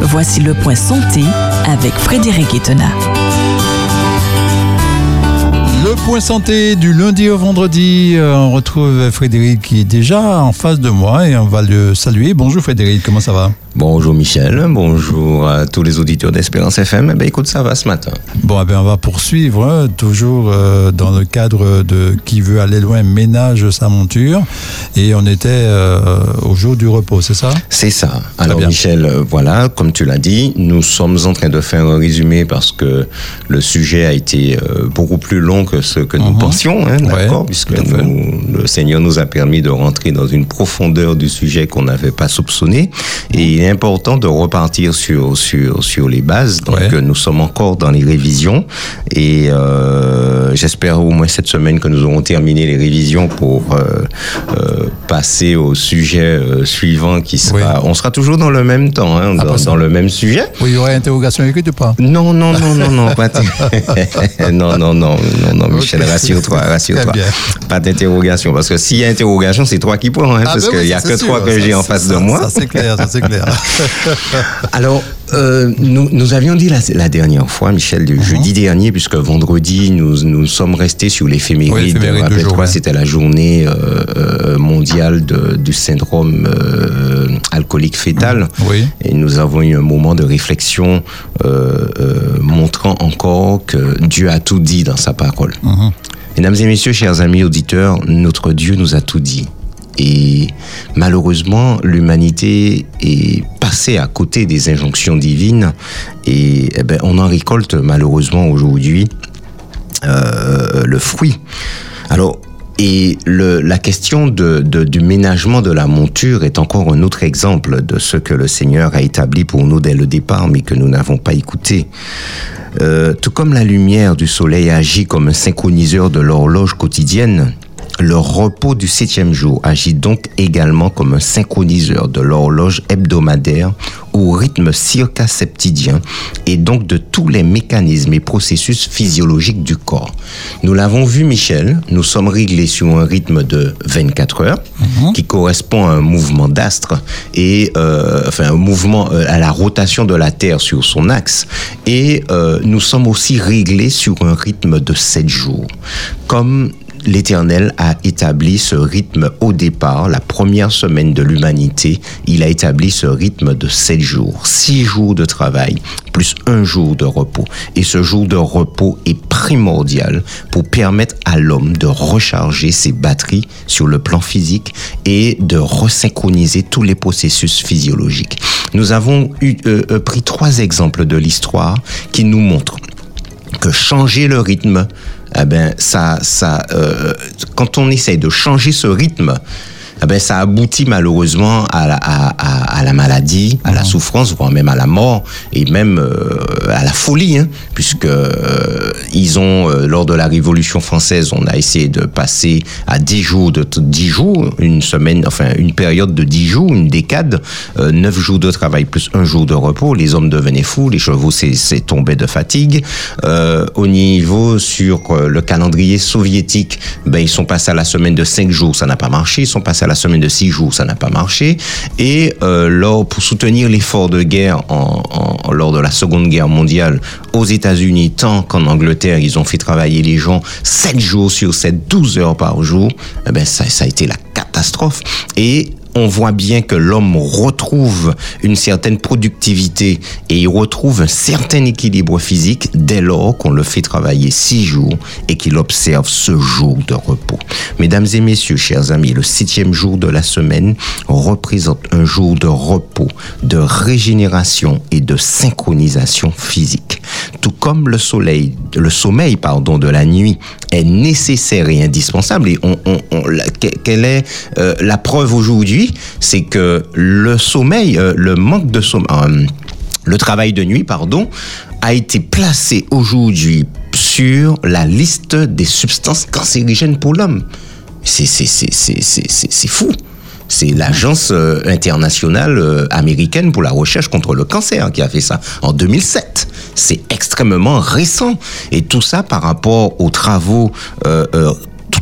Voici le point santé avec Frédéric Etena. Le point santé du lundi au vendredi, euh, on retrouve Frédéric qui est déjà en face de moi et on va le saluer. Bonjour Frédéric, comment ça va? Bonjour Michel, bonjour à tous les auditeurs d'Espérance FM. Eh ben, écoute, ça va ce matin. Bon, eh ben, on va poursuivre, hein, toujours euh, dans le cadre de Qui veut aller loin ménage sa monture. Et on était euh, au jour du repos, c'est ça? C'est ça. Alors Michel, euh, voilà, comme tu l'as dit, nous sommes en train de faire un résumé parce que le sujet a été beaucoup plus long que ce que nous mhm. pensions, hein, d'accord Puisque le Seigneur nous a permis de rentrer dans une profondeur du sujet qu'on n'avait pas soupçonné. Et est important de repartir sur, sur, sur les bases. Donc, nous sommes encore dans les révisions et euh, j'espère au moins cette semaine que nous aurons terminé les révisions pour euh, euh, passer au sujet suivant qui sera. On sera toujours dans le même temps, hein, dans, dans, le même sujet. Oui, il y aurait interrogation écrite ou pas? Non, non, non, non, non, pas non, non, non, non, non, Michel, rassure-toi, rassure-toi. Pas d'interrogation, parce que s'il y a interrogation, c'est toi qui prends, hein, ah, parce ben qu'il n'y a que toi que j'ai en face de moi. Ça c'est clair, ça c'est clair. Alors, euh, nous, nous, avions dit la, la, dernière fois, Michel, jeudi uh-huh. dernier, puisque vendredi, nous, nous sommes restés sur l'éphéméride. Oui, Rappelle-toi, c'était la journée euh, euh, mondiale de, du syndrome euh, alcoolique fœtal. Uh-huh. Oui. Et nous avons eu un moment de réflexion montrant encore que Dieu a tout dit dans sa parole. Uh-huh. Mesdames et messieurs, chers amis auditeurs, notre Dieu nous a tout dit. Et malheureusement, l'humanité est passée à côté des injonctions divines et eh ben, on en récolte malheureusement aujourd'hui euh, le fruit. Alors, et la question du ménagement de la monture est encore un autre exemple de ce que le Seigneur a établi pour nous dès le départ, mais que nous n'avons pas écouté. Euh, tout comme la lumière du soleil agit comme un synchroniseur de l'horloge quotidienne, le repos du septième jour agit donc également comme un synchroniseur de l'horloge hebdomadaire au rythme circaseptidien et donc de tous les mécanismes et processus physiologiques du corps. Nous l'avons vu, Michel, nous sommes réglés sur un rythme de 24 heures mhm. qui correspond à un mouvement d'astre et euh, enfin un mouvement euh, à la rotation de la Terre sur son axe et euh, nous sommes aussi réglés sur un rythme de 7 jours. Comme l'Éternel a établi ce rythme au départ, la première semaine de l'humanité, il a établi ce rythme de sept jours, six jours de travail, plus un jour de repos. Et ce jour de repos est primordial pour permettre à l'homme de recharger ses batteries sur le plan physique et de resynchroniser tous les processus physiologiques. Nous avons eu, euh, euh, pris trois exemples de l'histoire qui nous montrent que changer le rythme eh ben ça, ça, euh, quand on essaye de changer ce rythme, eh ben, ça aboutit malheureusement à la, à, à, la maladie, à la mhm. souffrance, voire même à la mort et même euh, à la folie, hein, puisque euh, ils ont euh, lors de la Révolution française, on a essayé de passer à 10 jours de 10 jours, une semaine, enfin une période de 10 jours, une décade, 9 jours de travail plus un jour de repos. Les hommes devenaient fous, les chevaux c'est tombé de fatigue. au niveau sur le calendrier soviétique, ben ils sont passés à la semaine de 5 jours, ça n'a pas marché. Ils sont passés à la semaine de six jours, ça n'a pas marché. Et euh, lors, pour soutenir l'effort de guerre en, lors de la Seconde Guerre mondiale aux États-Unis, tant qu'en Angleterre, ils ont fait travailler les gens 7 jours sur 7, 12 heures par jour, eh ben ça, ça a été la catastrophe. Et on voit bien que l'homme retrouve une certaine productivité et il retrouve un certain équilibre physique dès lors qu'on le fait travailler six jours et qu'il observe ce jour de repos. Mesdames et messieurs, chers amis, le septième jour de la semaine représente un jour de repos, de régénération et de synchronisation physique. Tout comme le soleil, le sommeil, pardon, de la nuit est nécessaire et indispensable et on, on, quelle est euh, la preuve aujourd'hui c'est que le sommeil, euh, le manque de sommeil, euh, le travail de nuit, pardon, a été placé aujourd'hui sur la liste des substances cancérigènes pour l'homme. C'est fou. C'est l'agence euh, internationale américaine pour la recherche contre le cancer qui a fait ça en 2007. C'est extrêmement récent. Et tout ça par rapport aux travaux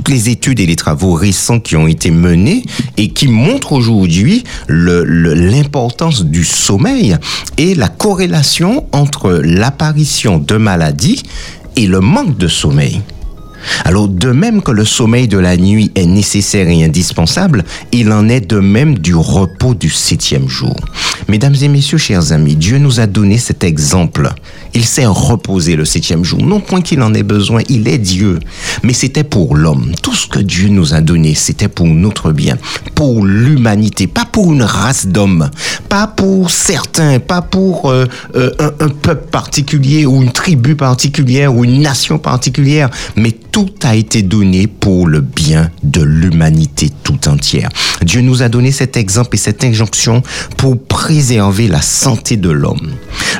toutes les études et les travaux récents qui ont été menés et qui montrent aujourd'hui l'importance du sommeil et la corrélation entre l'apparition de maladies et le manque de sommeil. Alors, de même que le sommeil de la nuit est nécessaire et indispensable, il en est de même du repos du septième jour. Mesdames et messieurs, chers amis, Dieu nous a donné cet exemple. Il s'est reposé le septième jour. Non point qu'il en ait besoin, il est Dieu. Mais c'était pour l'homme. Tout ce que Dieu nous a donné, c'était pour notre bien, pour l'humanité, pas pour une race d'hommes, pas pour certains, pas pour euh, euh, un, un peuple particulier ou une tribu particulière ou une nation particulière, mais tout a été donné pour le bien de l'humanité tout entière. Dieu nous a donné cet exemple et cette injonction pour préserver la santé de l'homme,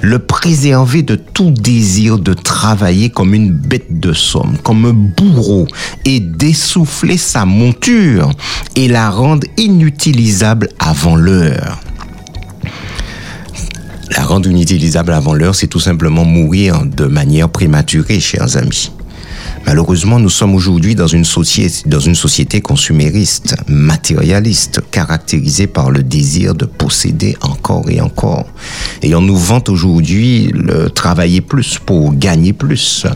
le préserver de tout désir de travailler comme une bête de somme, comme un bourreau, et d'essouffler sa monture et la rendre inutilisable avant l'heure. La rendre inutilisable avant l'heure, c'est tout simplement mourir de manière prématurée, chers amis. Malheureusement, nous sommes aujourd'hui dans une société, consumériste, matérialiste, caractérisée par le désir de posséder encore et encore. Et on nous vante aujourd'hui le travailler plus pour gagner plus.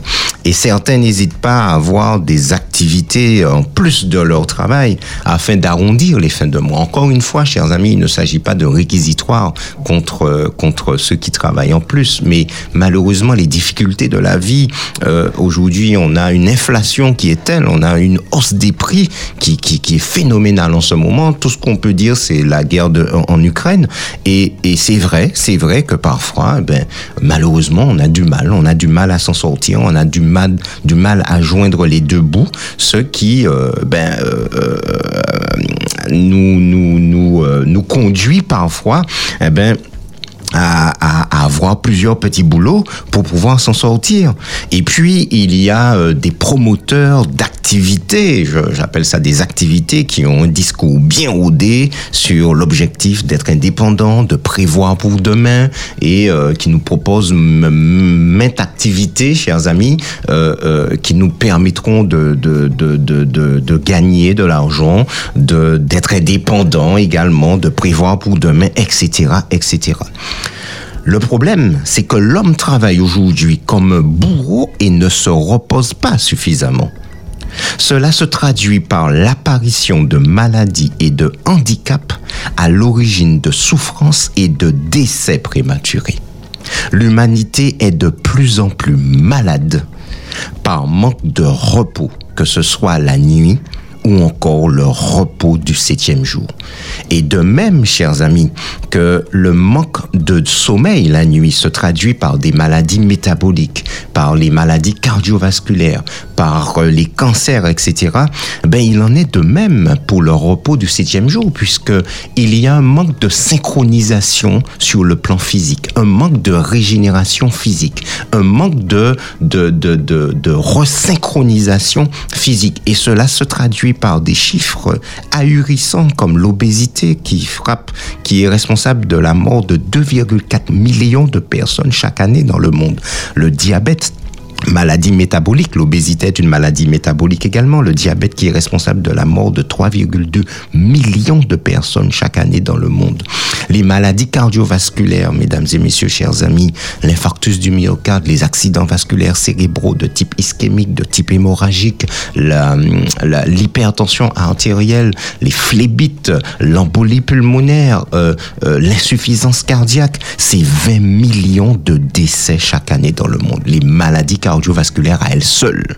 Et certains n'hésitent pas à avoir des activités en plus de leur travail afin d'arrondir les fins de mois. Encore une fois, chers amis, il ne s'agit pas de réquisitoire contre, contre ceux qui travaillent en plus, mais malheureusement, les difficultés de la vie, euh, aujourd'hui, on a une inflation qui est telle, on a une hausse des prix qui, qui, qui est phénoménale en ce moment. Tout ce qu'on peut dire, c'est la guerre de, en, Ukraine. Et, et c'est vrai, c'est vrai que parfois, ben, malheureusement, on a du mal, on a du mal à s'en sortir, on a du mal, du mal à joindre les deux bouts, ce qui, euh, ben, euh, euh nous, nous, nous, nous conduit parfois, eh ben, à, à, avoir plusieurs petits boulots pour pouvoir s'en sortir. Et puis, il y a euh, des promoteurs d'activités, j'appelle ça des activités qui ont un discours bien rodé sur l'objectif d'être indépendant, de prévoir pour demain et euh, qui nous proposent maintes activités, chers amis, euh, euh, qui nous permettront de, de, de, de, de, de gagner de l'argent, d'être indépendant également, de prévoir pour demain, etc., etc. Le problème, c'est que l'homme travaille aujourd'hui comme bourreau et ne se repose pas suffisamment. Cela se traduit par l'apparition de maladies et de handicaps à l'origine de souffrances et de décès prématurés. L'humanité est de plus en plus malade par manque de repos, que ce soit la nuit, ou encore le repos du septième jour. Et de même, chers amis, que le manque de sommeil la nuit se traduit par des maladies métaboliques, par les maladies cardiovasculaires, par euh, les cancers, etc. Ben, il en est de même pour le repos du septième jour, puisque il y a un manque de synchronisation sur le plan physique, un manque de régénération physique, un manque de, de, de, de, de resynchronisation physique. Et cela se traduit par des chiffres ahurissants comme l'obésité qui frappe, qui est responsable de la mort de 2,4 millions de personnes chaque année dans le monde. Le diabète Maladie métabolique, l'obésité est une maladie métabolique également, le diabète qui est responsable de la mort de 3,2 millions de personnes chaque année dans le monde. Les maladies cardiovasculaires, mesdames et messieurs, chers amis, l'infarctus du myocarde, les accidents vasculaires cérébraux de type ischémique, de type hémorragique, l'hypertension artérielle, les phlébites, l'embolie pulmonaire, euh, euh, l'insuffisance cardiaque, c'est 20 millions de décès chaque année dans le monde. Les maladies cardiovasculaires à elles seules.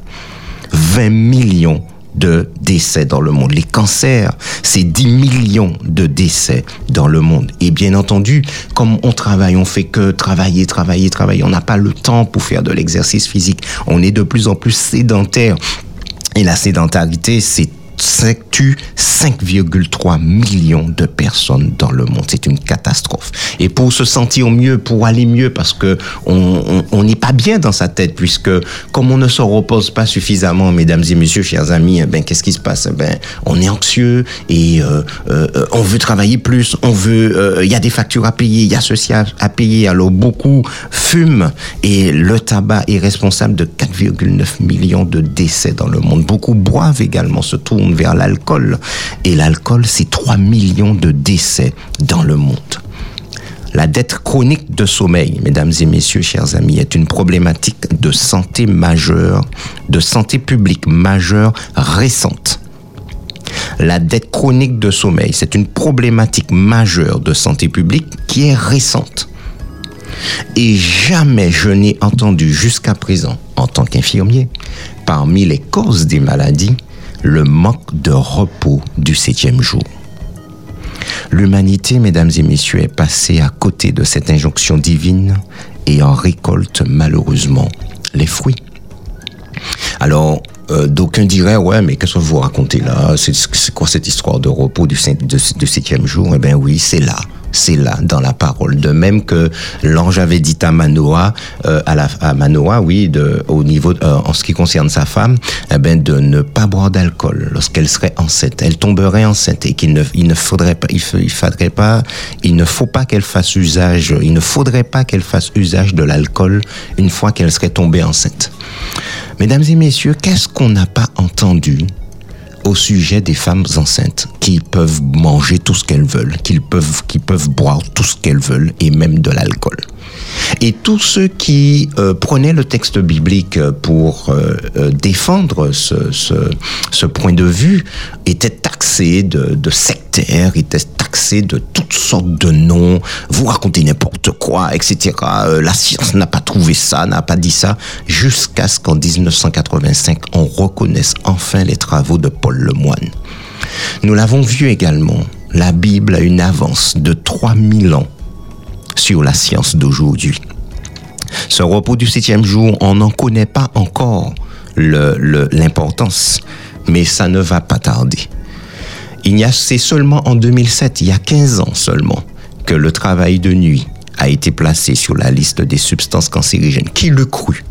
20 millions de décès dans le monde. Les cancers, c'est 10 millions de décès dans le monde. Et bien entendu, comme on travaille, on fait que travailler, travailler, travailler. On n'a pas le temps pour faire de l'exercice physique. On est de plus en plus sédentaire. Et la sédentarité, c'est tue 5,3 millions de personnes dans le monde. C'est une catastrophe. Et pour se sentir mieux, pour aller mieux, parce que on n'est pas bien dans sa tête, puisque comme on ne se repose pas suffisamment, mesdames et messieurs, chers amis, eh ben qu'est-ce qui se passe? Eh Ben on est anxieux et euh, euh, on veut travailler plus, on veut, euh, il y a des factures à payer, il y a ceci à, à payer. Alors beaucoup fument et le tabac est responsable de 4,9 millions de décès dans le monde. Beaucoup boivent également, se tournent vers l'alcool. Et l'alcool, c'est 3 millions de décès dans le monde. La dette chronique de sommeil, mesdames et messieurs, chers amis, est une problématique de santé majeure, de santé publique majeure récente. La dette chronique de sommeil, c'est une problématique majeure de santé publique qui est récente. Et jamais je n'ai entendu jusqu'à présent, en tant qu'infirmier, parmi les causes des maladies, le manque de repos du septième jour. L'humanité, mesdames et messieurs, est passée à côté de cette injonction divine et en récolte malheureusement les fruits. Alors, euh, d'aucuns diraient, ouais, mais qu'est-ce que vous racontez là? C'est quoi cette histoire de repos du, du septième jour? Eh bien oui, c'est là c'est là dans la parole. De même que l'ange avait dit à Manoah, euh, à, oui, au niveau euh, en ce qui concerne sa femme, eh ben de ne pas boire d'alcool lorsqu'elle serait enceinte. Elle tomberait enceinte et qu'il ne, il ne faudrait pas, il faudrait pas, il ne faut pas qu'elle fasse usage, il ne faudrait pas qu'elle fasse usage de l'alcool une fois qu'elle serait tombée enceinte. Mesdames et messieurs, qu'est-ce qu'on n'a pas entendu au sujet des femmes enceintes qui peuvent manger tout ce qu'elles veulent, qu'ils peuvent, qui peuvent boire tout ce qu'elles veulent et même de l'alcool. Et tous ceux qui euh, prenaient le texte biblique pour euh, euh, défendre ce, ce, ce, point de vue étaient taxés de, de sectaires, étaient taxés de toutes sortes de noms. Vous racontez n'importe quoi, etc. la science n'a pas trouvé ça, n'a pas dit ça, jusqu'à ce qu'en 1985, on reconnaisse enfin les travaux de Paul Lemoine. Nous l'avons vu également, la Bible a une avance de 3000 ans sur la science d'aujourd'hui. Ce repos du septième jour, on n'en connaît pas encore l'importance, mais ça ne va pas tarder. Il c'est seulement en 2007, il y a 15 ans seulement, que le travail de nuit a été placé sur la liste des substances cancérigènes. Qui le crut?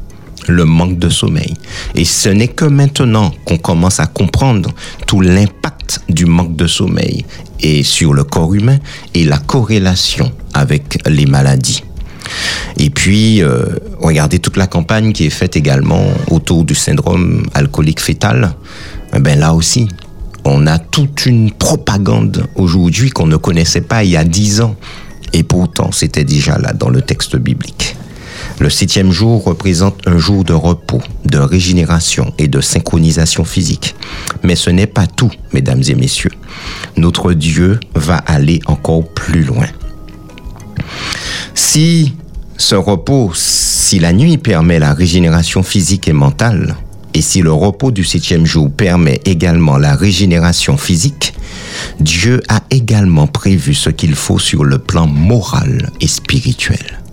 Le manque de sommeil. Et ce n'est que maintenant qu'on commence à comprendre tout l'impact du manque de sommeil et sur le corps humain et la corrélation avec les maladies. Et puis, euh, regardez toute la campagne qui est faite également autour du syndrome alcoolique fœtal. Eh ben là aussi, on a toute une propagande aujourd'hui qu'on ne connaissait pas il y a dix ans. Et pourtant, c'était déjà là dans le texte biblique. Le septième jour représente un jour de repos, de régénération et de synchronisation physique. Mais ce n'est pas tout, mesdames et messieurs. Notre Dieu va aller encore plus loin. Si ce repos, si la nuit permet la régénération physique et mentale, et si le repos du septième jour permet également la régénération physique, Dieu a également prévu ce qu'il faut sur le plan moral et spirituel.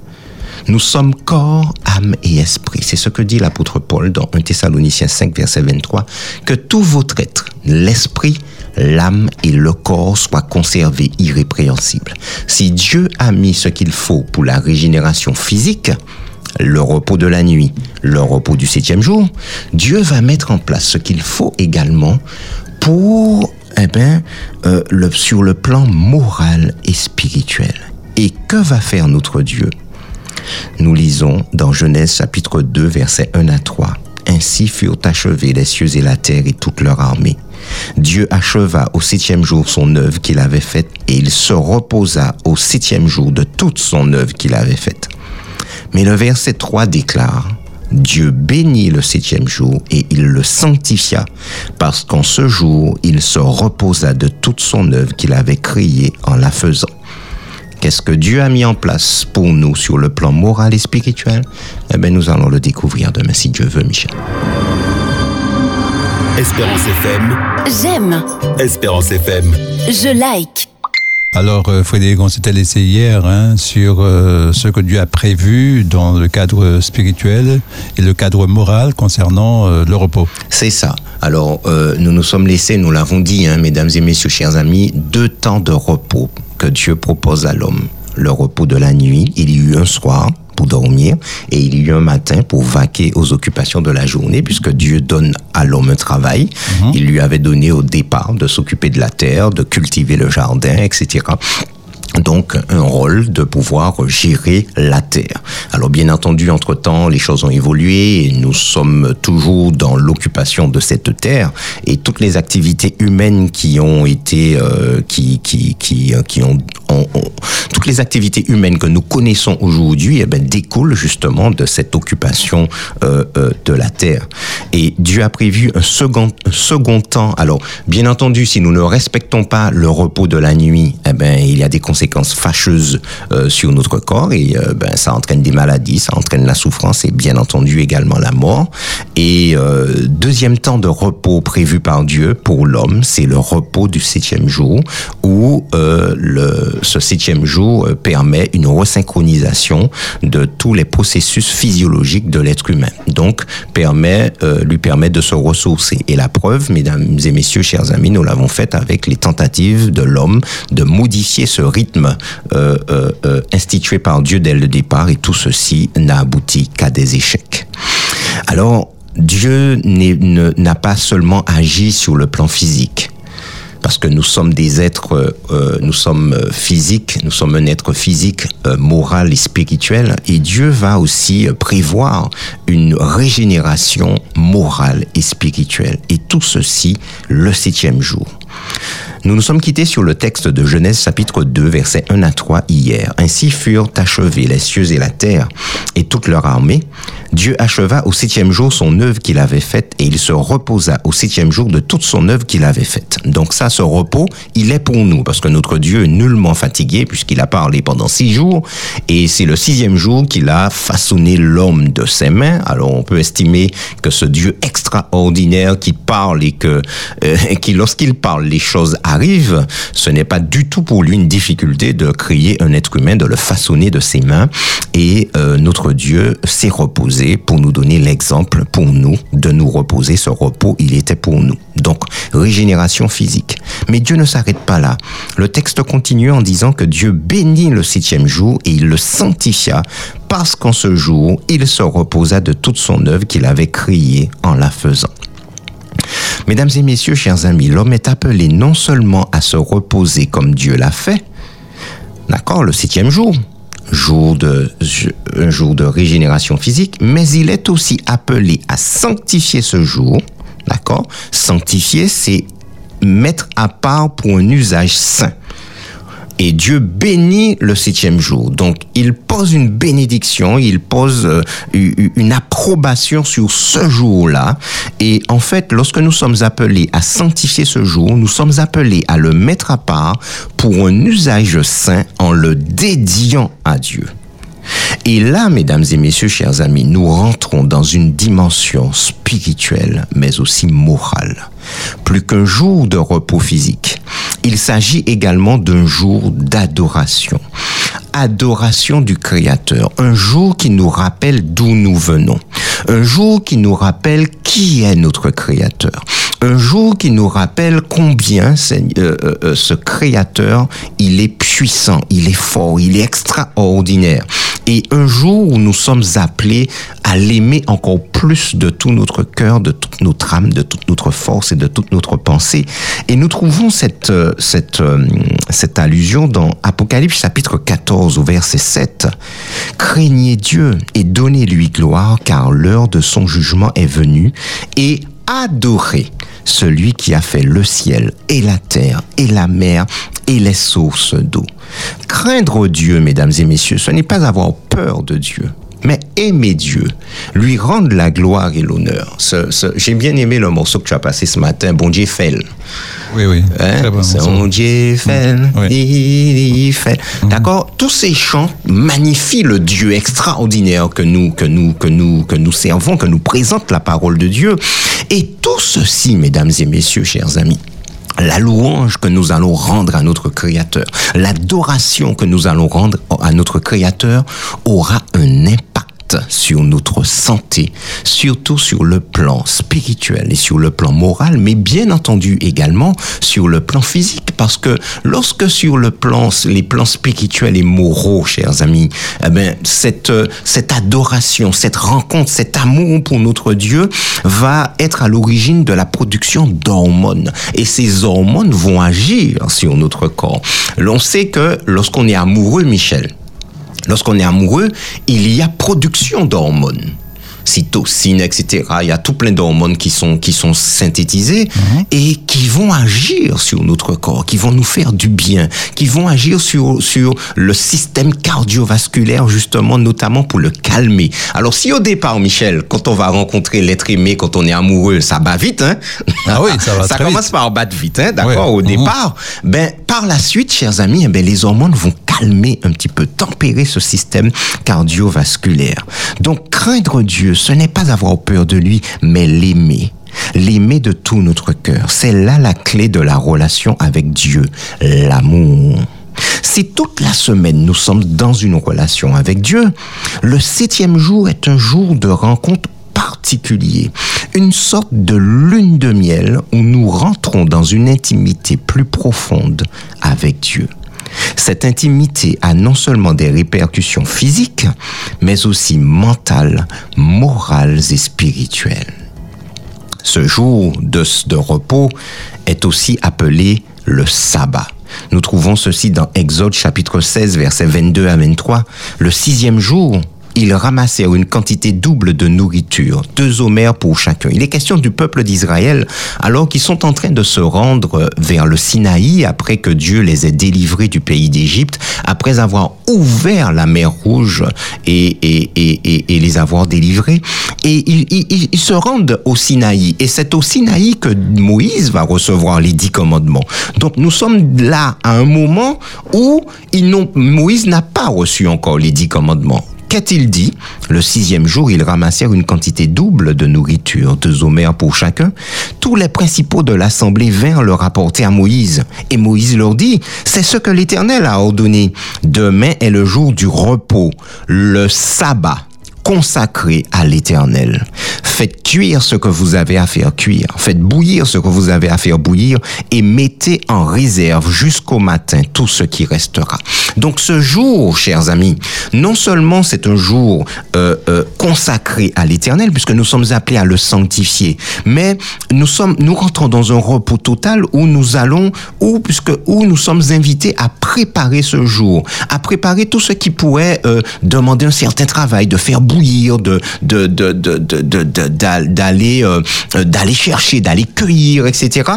Nous sommes corps, âme et esprit. C'est ce que dit l'apôtre Paul dans 1 Thessaloniciens 5, verset 23, que tout votre être, l'esprit, l'âme et le corps soient conservés irrépréhensibles. Si Dieu a mis ce qu'il faut pour la régénération physique, le repos de la nuit, le repos du septième jour, Dieu va mettre en place ce qu'il faut également pour, eh ben, euh, le, sur le plan moral et spirituel. Et que va faire notre Dieu? Nous lisons dans Genèse chapitre 2 versets 1 à 3. Ainsi furent achevés les cieux et la terre et toute leur armée. Dieu acheva au septième jour son œuvre qu'il avait faite et il se reposa au septième jour de toute son œuvre qu'il avait faite. Mais le verset 3 déclare, Dieu bénit le septième jour et il le sanctifia, parce qu'en ce jour il se reposa de toute son œuvre qu'il avait créée en la faisant. Qu'est-ce que Dieu a mis en place pour nous sur le plan moral et spirituel? Eh bien, nous allons le découvrir demain si Dieu veut, Michel. Espérance FM. J'aime. Espérance FM. Je like. Alors, euh, Frédéric, on s'était laissé hier hein, sur euh, ce que Dieu a prévu dans le cadre spirituel et le cadre moral concernant euh, le repos. C'est ça. Alors, euh, nous nous sommes laissés, nous l'avons dit, hein, mesdames et messieurs, chers amis, deux temps de repos que Dieu propose à l'homme. Le repos de la nuit, il y eut un soir pour dormir et il y eut un matin pour vaquer aux occupations de la journée puisque Dieu donne à l'homme un travail. Il lui avait donné au départ de s'occuper de la terre, de cultiver le jardin, etc donc un rôle de pouvoir gérer la terre. Alors bien entendu, entre-temps, les choses ont évolué et nous sommes toujours dans l'occupation de cette terre et toutes les activités humaines qui ont été euh, qui qui qui euh, ont, ont- ont- toutes les activités humaines que nous connaissons aujourd'hui eh ben, découlent justement de cette occupation euh, euh, de la terre. Et Dieu a prévu un second second temps. Alors bien entendu, si nous ne respectons pas le repos de la nuit, eh ben il y a des conséquences fâcheuses euh, sur notre corps et euh, ben ça entraîne des maladies, ça entraîne la souffrance et bien entendu également la mort. Et euh, deuxième temps de repos prévu par Dieu pour l'homme, c'est le repos du septième jour où le, ce septième jour permet une resynchronisation de tous les processus physiologiques de l'être humain. Donc permet lui permet de se ressourcer. Et la preuve, mesdames et messieurs, chers amis, nous l'avons faite avec les tentatives de l'homme de modifier ce rythme euh, euh, euh, institué par Dieu dès le départ. Et tout ceci n'a abouti qu'à des échecs. Alors Dieu n'a pas seulement agi sur le plan physique parce que nous sommes des êtres, nous sommes physiques, nous sommes un être physique, moral et spirituel, et Dieu va aussi prévoir une régénération morale et spirituelle, et tout ceci le septième jour. Nous nous sommes quittés sur le texte de Genèse chapitre 2, versets 1 à 3 hier. Ainsi furent achevés les cieux et la terre et toute leur armée. Dieu acheva au septième jour son œuvre qu'il avait faite et il se reposa au septième jour de toute son œuvre qu'il avait faite. Donc ça, ce repos, il est pour nous parce que notre Dieu est nullement fatigué puisqu'il a parlé pendant six jours et c'est le sixième jour qu'il a façonné l'homme de ses mains. Alors on peut estimer que ce Dieu extraordinaire qui parle et que euh, qui lorsqu'il parle les choses arrivent, ce n'est pas du tout pour lui une difficulté de créer un être humain, de le façonner de ses mains et euh, notre Dieu s'est reposé pour nous donner l'exemple pour nous de nous reposer. Ce repos, il était pour nous. Donc régénération physique. Mais Dieu ne s'arrête pas là. Le texte continue en disant que Dieu bénit le septième jour et il le sanctifia parce qu'en ce jour, il se reposa de toute son œuvre qu'il avait créée en la faisant. Mesdames et messieurs, chers amis, l'homme est appelé non seulement à se reposer comme Dieu l'a fait, d'accord, le septième jour, jour de, un jour de régénération physique, mais il est aussi appelé à sanctifier ce jour, d'accord Sanctifier, c'est mettre à part pour un usage saint. Et Dieu bénit le septième jour. Donc, il pose une bénédiction, il pose euh, une approbation sur ce jour-là. Et en fait, lorsque nous sommes appelés à sanctifier ce jour, nous sommes appelés à le mettre à part pour un usage saint en le dédiant à Dieu. Et là, mesdames et messieurs, chers amis, nous rentrons dans une dimension spirituelle, mais aussi morale. Plus qu'un jour de repos physique, il s'agit également d'un jour d'adoration. Adoration du Créateur, un jour qui nous rappelle d'où nous venons, un jour qui nous rappelle qui est notre Créateur, un jour qui nous rappelle combien Seigneur, euh, euh, ce Créateur, il est puissant, il est fort, il est extraordinaire. Et un jour où nous sommes appelés à l'aimer encore plus de tout notre cœur, de toute notre âme, de toute notre force et de toute notre pensée. Et nous trouvons cette, euh, cette, euh, cette allusion dans Apocalypse chapitre 14 au verset 7. Craignez Dieu et donnez-lui gloire car l'heure de son jugement est venue et adorez celui qui a fait le ciel et la terre et la mer et les sources d'eau. Craindre Dieu, mesdames et messieurs, ce n'est pas avoir peur de Dieu, mais aimer Dieu, lui rendre la gloire et l'honneur. J'ai bien aimé le morceau que tu as passé ce matin, Bon Dieu fait. Oui, oui. Hein? Bon Dieu fait, Oui. il- il fait. D'accord? Tous ces chants magnifient le Dieu extraordinaire que nous, que nous, que nous, que nous servons, que nous présente la parole de Dieu. Et tout ceci, mesdames et messieurs, chers amis, la louange que nous allons rendre à notre Créateur, l'adoration que nous allons rendre à notre Créateur aura un impact sur notre santé, surtout sur le plan spirituel et sur le plan moral, mais bien entendu également sur le plan physique, parce que lorsque sur le plan, les plans spirituels et moraux, chers amis, eh ben, cette, cette adoration, cette rencontre, cet amour pour notre Dieu va être à l'origine de la production d'hormones. Et ces hormones vont agir sur notre corps. L'on sait que lorsqu'on est amoureux, Michel, lorsqu'on est amoureux, il y a production d'hormones cytocine, etc. Il y a tout plein d'hormones qui sont, qui sont synthétisées Mhm. et qui vont agir sur notre corps, qui vont nous faire du bien, qui vont agir sur, sur le système cardiovasculaire, justement, notamment pour le calmer. Alors, si au départ, Michel, quand on va rencontrer l'être aimé, quand on est amoureux, ça bat vite, hein? Ah oui, ça va Ça très commence vite. par battre vite, hein, d'accord, au Mhm. départ. Ben, par la suite, chers amis, eh ben, les hormones vont calmer un petit peu, tempérer ce système cardiovasculaire. Donc, craindre Dieu, ce n'est pas avoir peur de lui, mais l'aimer. L'aimer de tout notre cœur. C'est là la clé de la relation avec Dieu, l'amour. Si toute la semaine nous sommes dans une relation avec Dieu, le septième jour est un jour de rencontre particulier, une sorte de lune de miel où nous rentrons dans une intimité plus profonde avec Dieu. Cette intimité a non seulement des répercussions physiques, mais aussi mentales, morales et spirituelles. Ce jour de, repos est aussi appelé le sabbat. Nous trouvons ceci dans Exode chapitre 16, versets 22 à 23. Le sixième jour, ils ramassèrent une quantité double de nourriture, deux homères pour chacun. Il est question du peuple d'Israël alors qu'ils sont en train de se rendre vers le Sinaï après que Dieu les ait délivrés du pays d'Égypte, après avoir ouvert la mer Rouge et, et, et, et, les avoir délivrés. Et ils, ils, ils se rendent au Sinaï. Et c'est au Sinaï que Moïse va recevoir les dix commandements. Donc nous sommes là à un moment où ils Moïse n'a pas reçu encore les dix commandements. Qu'a-t-il dit Le sixième jour, ils ramassèrent une quantité double de nourriture, deux homères pour chacun. Tous les principaux de l'assemblée vinrent le rapporter à Moïse. Et Moïse leur dit, c'est ce que l'Éternel a ordonné. Demain est le jour du repos, le sabbat consacré à l'éternel. Faites cuire ce que vous avez à faire cuire. Faites bouillir ce que vous avez à faire bouillir et mettez en réserve jusqu'au matin tout ce qui restera. Donc ce jour, chers amis, non seulement c'est un jour euh, euh, consacré à l'éternel puisque nous sommes appelés à le sanctifier, mais nous sommes, nous rentrons dans un repos total où nous allons, où puisque où nous sommes invités à préparer ce jour, à préparer tout ce qui pourrait euh, demander un certain travail, de faire bouillir, de de de de de de- d'aller euh, d'aller chercher, d'aller cueillir, etc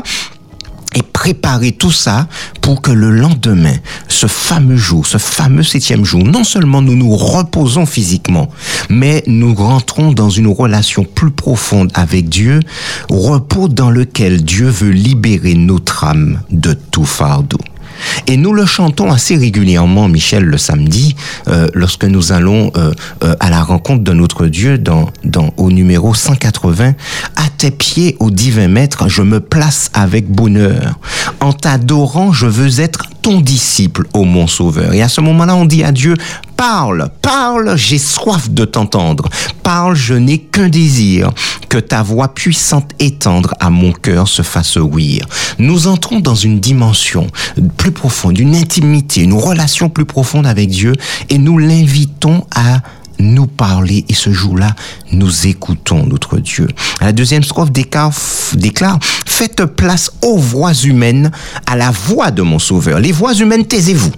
et préparer tout ça pour que le lendemain, ce fameux jour, ce fameux septième jour, non seulement nous nous reposons physiquement, mais nous rentrons dans une relation plus profonde avec Dieu, repos dans lequel Dieu veut libérer notre âme de tout fardeau. Et nous le chantons assez régulièrement, Michel, le samedi, euh, lorsque nous allons euh, euh, à la rencontre de notre Dieu dans, dans, au numéro 180. À tes pieds, au divin maître, je me place avec bonheur. En t'adorant, je veux être ton disciple, ô mon sauveur. Et à ce moment-là, on dit à Dieu, parle, parle, j'ai soif de t'entendre. Parle, je n'ai qu'un désir, que ta voix puissante et tendre à mon cœur se fasse ouïr. Nous entrons dans une dimension plus profonde, une intimité, une relation plus profonde avec Dieu et nous l'invitons à nous parler et ce jour-là, nous écoutons notre Dieu. La deuxième strophe déclare, Faites place aux voix humaines, à la voix de mon Sauveur. Les voix humaines, taisez-vous.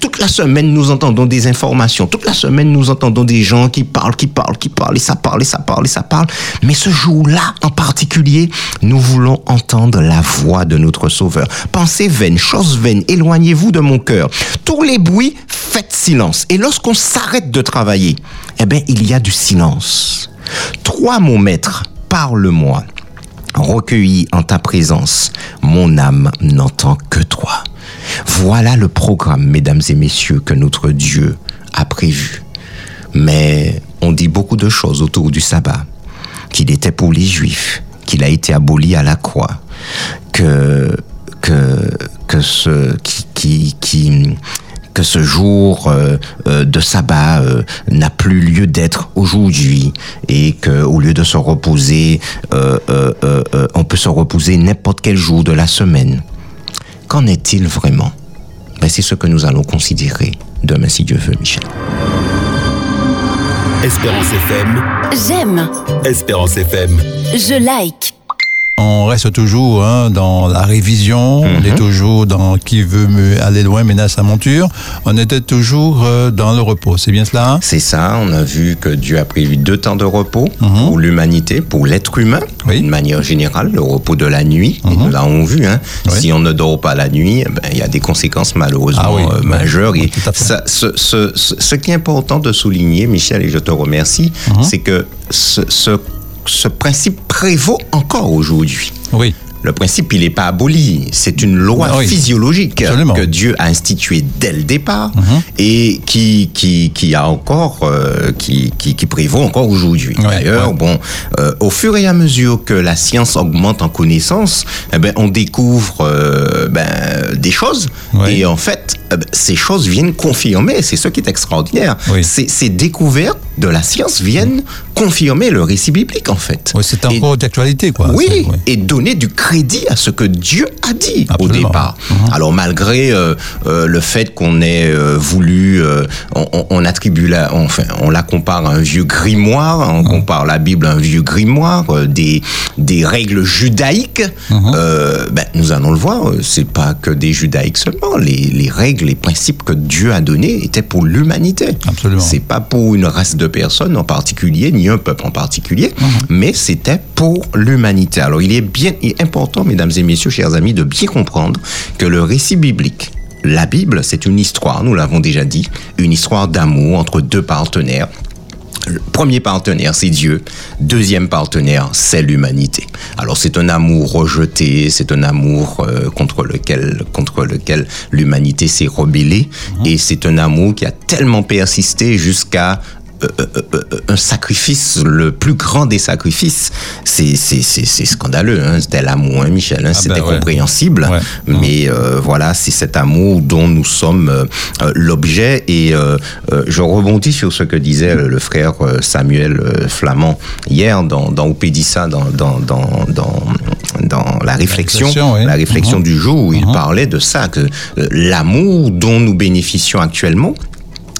Toute la semaine, nous entendons des informations. Toute la semaine, nous entendons des gens qui parlent, qui parlent, qui parlent, et ça parle, et ça parle, et ça parle. Mais ce jour-là, en particulier, nous voulons entendre la voix de notre Sauveur. Pensez vaines, choses vaines, éloignez-vous de mon cœur. Tous les bruits, faites silence. Et lorsqu'on s'arrête de travailler, eh bien, il y a du silence. Toi, mon maître, parle-moi. Recueilli en ta présence, mon âme n'entend que toi. Voilà le programme, mesdames et messieurs, que notre Dieu a prévu. Mais on dit beaucoup de choses autour du sabbat. Qu'il était pour les juifs, qu'il a été aboli à la croix, que, que, que ce, qui, qui, que ce jour euh, euh, de sabbat euh, n'a plus lieu d'être aujourd'hui et que au lieu de se reposer, on peut se reposer n'importe quel jour de la semaine. Qu'en est-il vraiment? Ben, C'est ce que nous allons considérer demain si Dieu veut, Michel. Espérance FM, J'aime, Espérance FM. je like. On reste toujours hein, dans la révision, on est toujours dans qui veut aller loin menace sa monture. On était toujours euh, dans le repos, c'est bien cela hein? C'est ça, on a vu que Dieu a prévu deux temps de repos pour l'humanité, pour l'être humain, Oui. d'une manière générale, le repos de la nuit, et nous l'avons vu, hein. Oui. si on ne dort pas la nuit, eh ben, il y a des conséquences malheureusement Ah oui, euh, majeures. et ça, ce, ce- ce- ce qui est important de souligner, Michel, et je te remercie, Mhm. c'est que ce, ce- ce principe prévaut encore aujourd'hui. Oui. Le principe, il n'est pas aboli. C'est une loi oui. physiologique Absolument. que Dieu a instituée dès le départ Mhm. et qui, qui, qui a encore, euh, qui, qui, qui prévaut encore aujourd'hui. Ouais, D'ailleurs, ouais. bon, euh, au fur et à mesure que la science augmente en connaissance, eh ben, on découvre euh, ben, des choses Ouais. et en fait, eh ben, ces choses viennent confirmer. C'est ce qui est extraordinaire. Oui. Ces, ces découvertes de la science viennent confirmer le récit biblique en fait. Ouais, c'est encore d'actualité, quoi. oui, et donner du crédit à ce que Dieu a dit au départ. Mhm. Alors malgré euh, euh, le fait qu'on ait euh, voulu, euh, on, attribue la, on, enfin, on la compare à un vieux grimoire, on compare la Bible à un vieux grimoire, euh, des des règles judaïques. Mhm. euh, ben, nous allons le voir, euh, c'est pas que des judaïques seulement. Les, les règles, les principes que Dieu a donnés étaient pour l'humanité. Absolument. C'est pas pour une race de personnes en particulier, ni un peuple en particulier, Mhm. mais c'était pour l'humanité. Alors il est bien il est important, mesdames et messieurs, chers amis, de bien comprendre que le récit biblique, la Bible, c'est une histoire, nous l'avons déjà dit, une histoire d'amour entre deux partenaires. Le premier partenaire, c'est Dieu. Deuxième partenaire, c'est l'humanité. Alors c'est un amour rejeté, c'est un amour euh, contre lequel contre lequel l'humanité s'est rebellée, et c'est un amour qui a tellement persisté jusqu'à euh, euh, euh, euh, un sacrifice, le plus grand des sacrifices. C'est c'est c'est c'est scandaleux. Hein. C'était l'amour, hein, Michel. Hein. Ah C'était ben ouais. compréhensible, Ouais. mais euh, voilà, c'est cet amour dont nous sommes euh, euh, l'objet. Et euh, euh, je rebondis sur ce que disait le, le frère euh, Samuel Flamand hier dans dans Opédissa, dans dans dans dans dans la réflexion, réflexion, oui. la réflexion Mhm. du jour où il Mhm. parlait de ça, que l'amour dont nous bénéficions actuellement.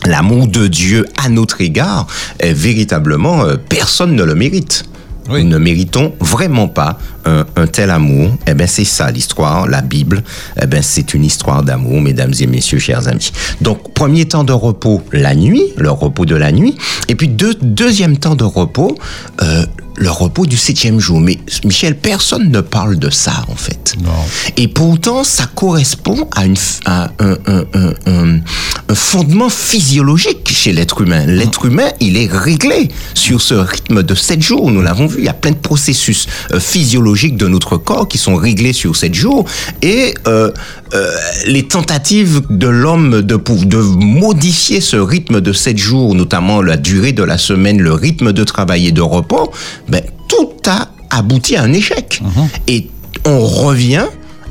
L'amour de Dieu à notre égard, est véritablement, euh, personne ne le mérite. Oui. Nous ne méritons vraiment pas un, un tel amour. Eh ben, c'est ça l'histoire, la Bible. Eh ben, c'est une histoire d'amour, mesdames et messieurs, chers amis. Donc, premier temps de repos, la nuit, le repos de la nuit. Et puis, deux, deuxième temps de repos, euh, le repos du septième jour. Mais, Michel, personne ne parle de ça, en fait. Non. Et pourtant, ça correspond à, une, à un, un- un- un- fondement physiologique chez l'être humain. L'être humain, il est réglé sur ce rythme de sept jours. Nous l'avons vu, il y a plein de processus euh, physiologiques de notre corps qui sont réglés sur sept jours. Et euh, euh, les tentatives de l'homme de, de modifier ce rythme de sept jours, notamment la durée de la semaine, le rythme de travail et de repos, ben, tout a abouti à un échec. Et on revient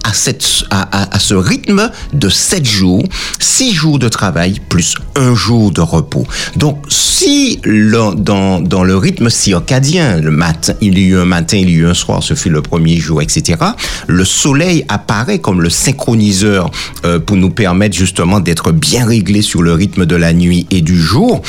à, cette, à, à- ce rythme de 7 jours, 6 jours de travail plus un jour de repos. Donc, si le- dans, dans le rythme circadien, le matin, il y a eu un matin, il y a eu un soir, ce fut le premier jour, etc., le soleil apparaît comme le synchroniseur euh, pour nous permettre justement d'être bien réglés sur le rythme de la nuit et du jour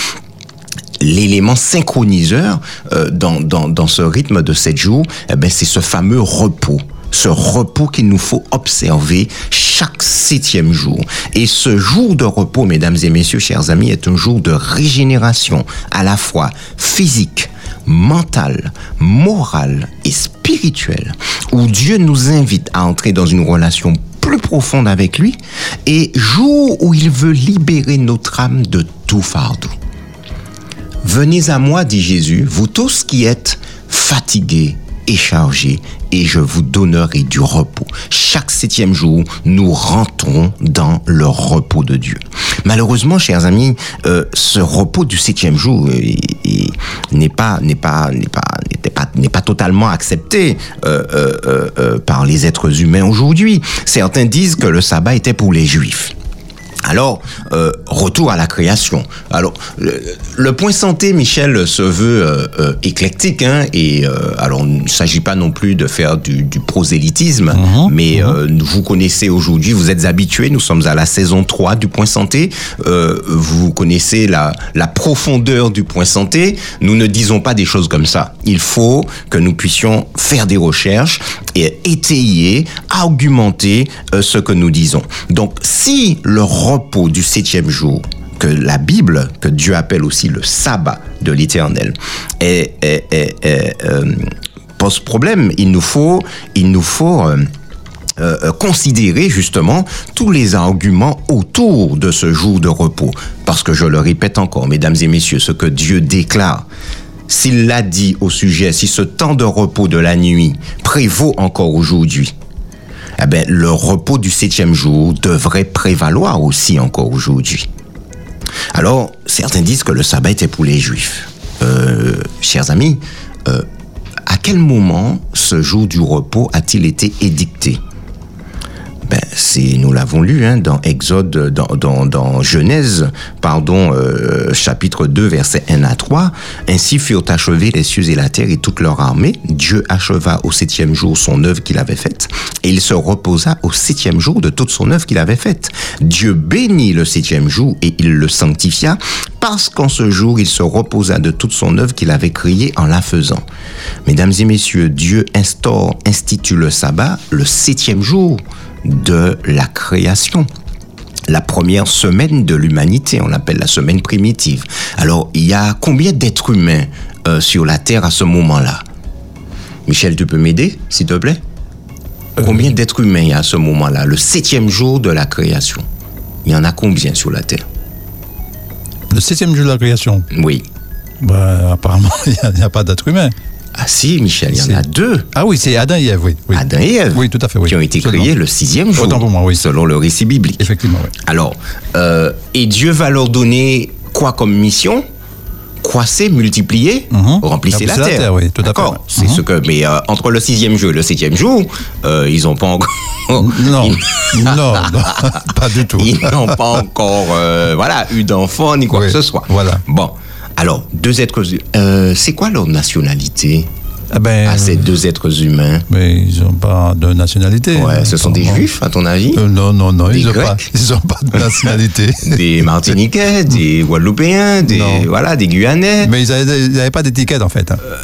l'élément synchroniseur euh, dans, dans, dans ce rythme de 7 jours, eh ben, c'est ce fameux repos. Ce repos qu'il nous faut observer chaque septième jour. Et ce jour de repos, mesdames et messieurs, chers amis, est un jour de régénération à la fois physique, mentale, morale et spirituelle, où Dieu nous invite à entrer dans une relation plus profonde avec lui, et jour où il veut libérer notre âme de tout fardeau. Venez à moi, dit Jésus, vous tous qui êtes fatigués et chargés, et je vous donnerai du repos. Chaque septième jour, nous rentrons dans le repos de Dieu. Malheureusement, chers amis, euh, ce repos du septième jour n'est pas n'est pas n'est pas n'est pas n'est pas totalement accepté euh, euh, par les êtres humains aujourd'hui. Certains disent que le sabbat était pour les juifs. Alors, euh, retour à la création. Alors, le, le point santé, Michel, se veut euh, euh, éclectique, hein, et euh, alors il ne s'agit pas non plus de faire du, du prosélytisme, mais euh, vous connaissez aujourd'hui, vous êtes habitués, nous sommes à la saison 3 du point santé, euh, vous connaissez la, la profondeur du point santé, nous ne disons pas des choses comme ça. Il faut que nous puissions faire des recherches et étayer, argumenter euh, ce que nous disons. Donc, si le repos du septième jour que la Bible, que Dieu appelle aussi le sabbat de l'Éternel, est, est- euh, pose problème. Il nous faut, il nous faut euh, euh, considérer justement tous les arguments autour de ce jour de repos. Parce que je le répète encore, mesdames et messieurs, ce que Dieu déclare, s'il l'a dit au sujet, si ce temps de repos de la nuit prévaut encore aujourd'hui, eh ben, le repos du septième jour devrait prévaloir aussi encore aujourd'hui. Alors, certains disent que le sabbat était pour les juifs. Euh, chers amis, euh, à quel moment ce jour du repos a-t-il été édicté? Ben, c'est, nous l'avons lu hein, dans Exode, dans, dans, dans Genèse, pardon, euh, chapitre 2, versets 1 à 3. Ainsi furent achevés les cieux et la terre et toute leur armée. Dieu acheva au septième jour son œuvre qu'il avait faite, et il se reposa au septième jour de toute son œuvre qu'il avait faite. Dieu bénit le septième jour et il le sanctifia, parce qu'en ce jour il se reposa de toute son œuvre qu'il avait créée en la faisant. Mesdames et messieurs, Dieu instaure, institue le sabbat le septième jour de la création. La première semaine de l'humanité, on l'appelle la semaine primitive. Alors, il y a combien d'êtres humains euh, sur la Terre à ce moment-là? Michel, tu peux m'aider, s'il te plaît? Combien d'êtres humains il y a à ce moment-là, le septième jour de la création Il y en a combien sur la Terre? Le septième jour de la création, Oui. bah, apparemment, il n'y a, a pas d'être humain. Ah si, Michel, il y en a deux. Ah oui, c'est Adam et Ève, oui. oui. Adam et Ève. Oui, tout à fait, oui. Qui ont été Absolument. créés le sixième jour. Autant pour moi, oui. Selon le récit biblique. Effectivement, oui. Alors, euh, et Dieu va leur donner quoi comme mission? Croissez, multipliez, Mhm. remplissez la, la terre. terre, oui, tout à fait, D'accord. ouais. C'est Mhm. ce que. Mais euh, entre le sixième jour et le septième jour, euh, ils n'ont pas encore. Non, Ils- non, non, pas du tout. Ils n'ont pas encore, euh, voilà, eu d'enfants ni quoi Oui, que ce soit. voilà. Bon. Alors, deux êtres. Euh, c'est quoi leur nationalité? Ah ben, à ces deux êtres humains mais ils n'ont pas de nationalité. Ouais, ce sont des juifs, à ton avis? Euh, Non, non, non, Des ils n'ont pas, pas de nationalité. Des Martiniquais, des Guadeloupéens, des Non. voilà, des Guyanais. Mais ils n'avaient pas d'étiquette en fait. hein. Euh,